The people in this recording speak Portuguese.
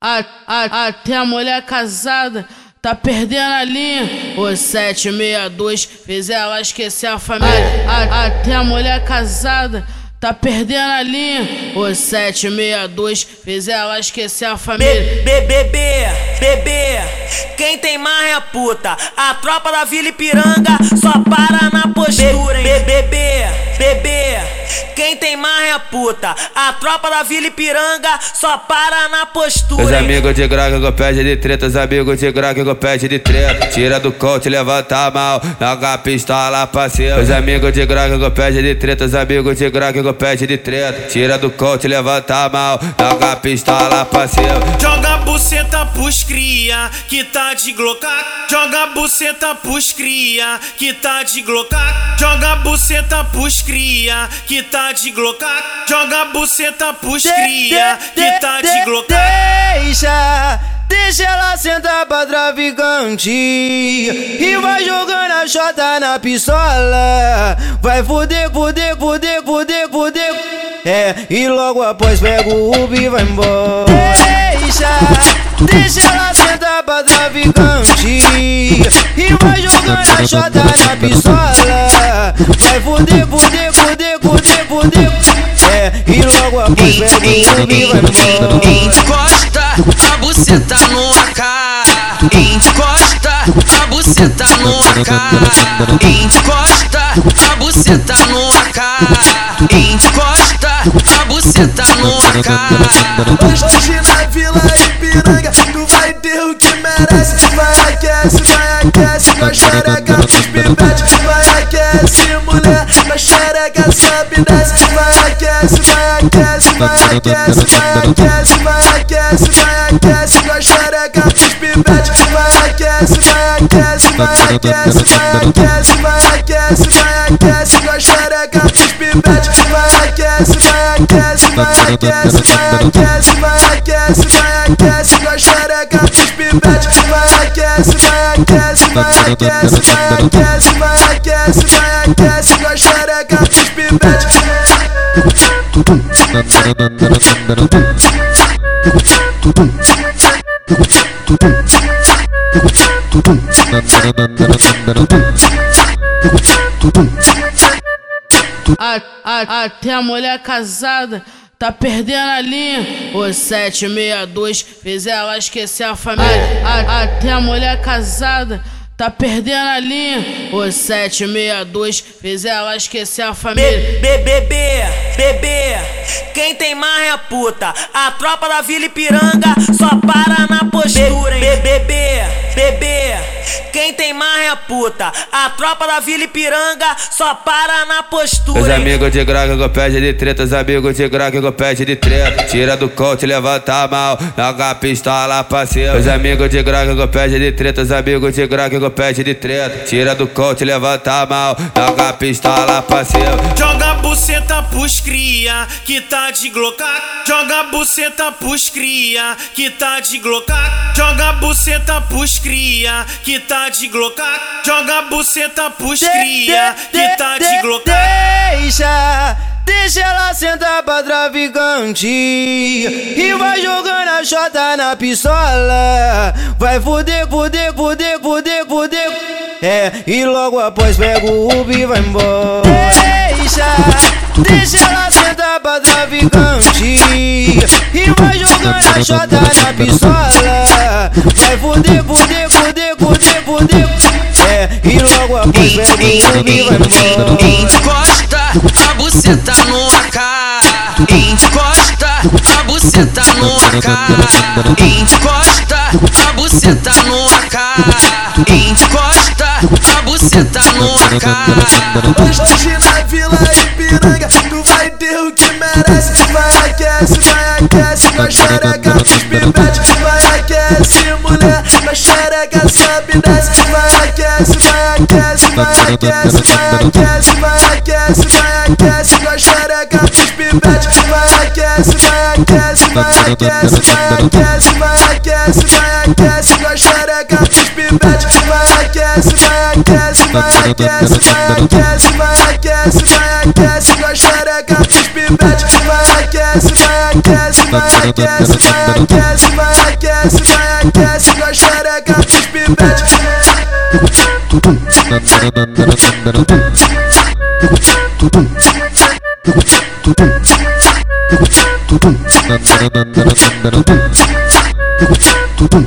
A, a, até a mulher casada tá perdendo a linha. O 762 fez ela esquecer a família. A, até a mulher casada tá perdendo a linha. O 762 fez ela esquecer a família. Bebê, bebê, quem tem mais é a puta. A tropa da Vila Ipiranga só para na postura, hein? Bebê, bebê, puta. A tropa da Vila Ipiranga só para na postura. Os amigos de graga que pede de treta, os amigos de graga que pede de treta. Tira do coach, levanta a mão, joga a pistola pra cima. Os amigos de graga que pede de treta, os amigos de graga que pede de treta. Tira do coach, levanta a mão, joga a pistola pra cima. Joga a buceta pros cria, que tá de glocar. Joga a buceta pros cria, que tá de glocar. Joga a buceta pros cria, que tá de glocar. Joga a buceta pros cria, que tá de glocar. Deixa, deixa ela sentar pra traficante. E vai jogando a chota na pistola. Vai fuder, fuder, fuder, fuder, fuder. É, e logo após pega o Uber e vai embora. Deixa, deixa ela sentar pra traficante. E vai jogando a chota na pistola. Vai fuder, fuder, fuder, fuder, fuder É, e logo após pega o Uber e vai Encosta a buceta no AK. Encosta a buceta no AK. Encosta a buceta no AK. Encosta a buceta no AK. Hoje na Vila Ipiranga Tu vai ter o que merece Vai aquece, vai aquece Com a xereca dos pipetes Vai aquece mulher Com a xereca sobe e desce Vai aquece, vai aquece, vai aquece Vai aquece, vai aquece, vai aquece a xereca dos pipetes Vai aquece, vai aquece, vai aquece Vai aquece, vai aquece, vai aquece a xereca pipetes Vai aquece, vai aquece, vai aquece Vai aquece, vai aquece, vai aquece a xereca pipetes Vai aquece, vai aquece, vai aquece Vai aquece, vai aquece, vai aquece a xereca pipetes A, a, até a mulher casada tá perdendo a linha. O 762 fez ela esquecer a família. A, até a mulher casada tá perdendo a linha. O 762 fez ela esquecer a família. Bebê, bebê, quem tem mais é puta. A tropa da Vila Ipiranga só para na postura, hein? Bebê, bebê, puta. A tropa da Vila Ipiranga só para na Os postura, hein? amigos de graga que pede de treta, os amigos de graga que pede de treta. Tira do coach, levanta a mão, joga a pistola pra cima. Os amigos de graga que pede de treta, os amigos de graga que pede de treta. Tira do coach, levanta a mão, joga a pistola pra cima. Joga a buceta pros cria, que tá de glocar. Joga a buceta pros cria, que tá de glocar. Joga a buceta pros cria, que tá de glocar. Joga a buceta pros cria, que tá de glocar. Deixa, deixa ela sentar pra traficante. E vai jogando a chota na pistola. Vai fuder, fuder, fuder, fuder, fuder. É, e logo após pega o Uber e vai embora. Deixa, deixa ela sentar pra traficante. E vai jogando a chota na pistola. Vai fuder, fuder, fuder, fuder, e logo após Uber e vai embora Encosta a buceta no AK. Encosta a buceta no AK. Encosta a buceta no AK. Encosta a buceta no AK. Hoje na Vila Ipiranga Tu vai ter o que merece. Vai aquece, vai aquece, vai aquece, vai aquece Vai aquece, vai aquece, vai aquece Com a xereca dos pipetes Vai aquece, vai aquece, vai aquece Vai aquece, vai aquece, vai aquece Com a xereca dos pipetes Vai aquece, vai aquece, vai aquece Vai aquece, vai aquece, vai aquece Com a xereca dos pipetes. Vai aquece, vai aquece, vai aquece, vai aquece, vai aquece, vai aquece com a xereca dos pivete. Tudum,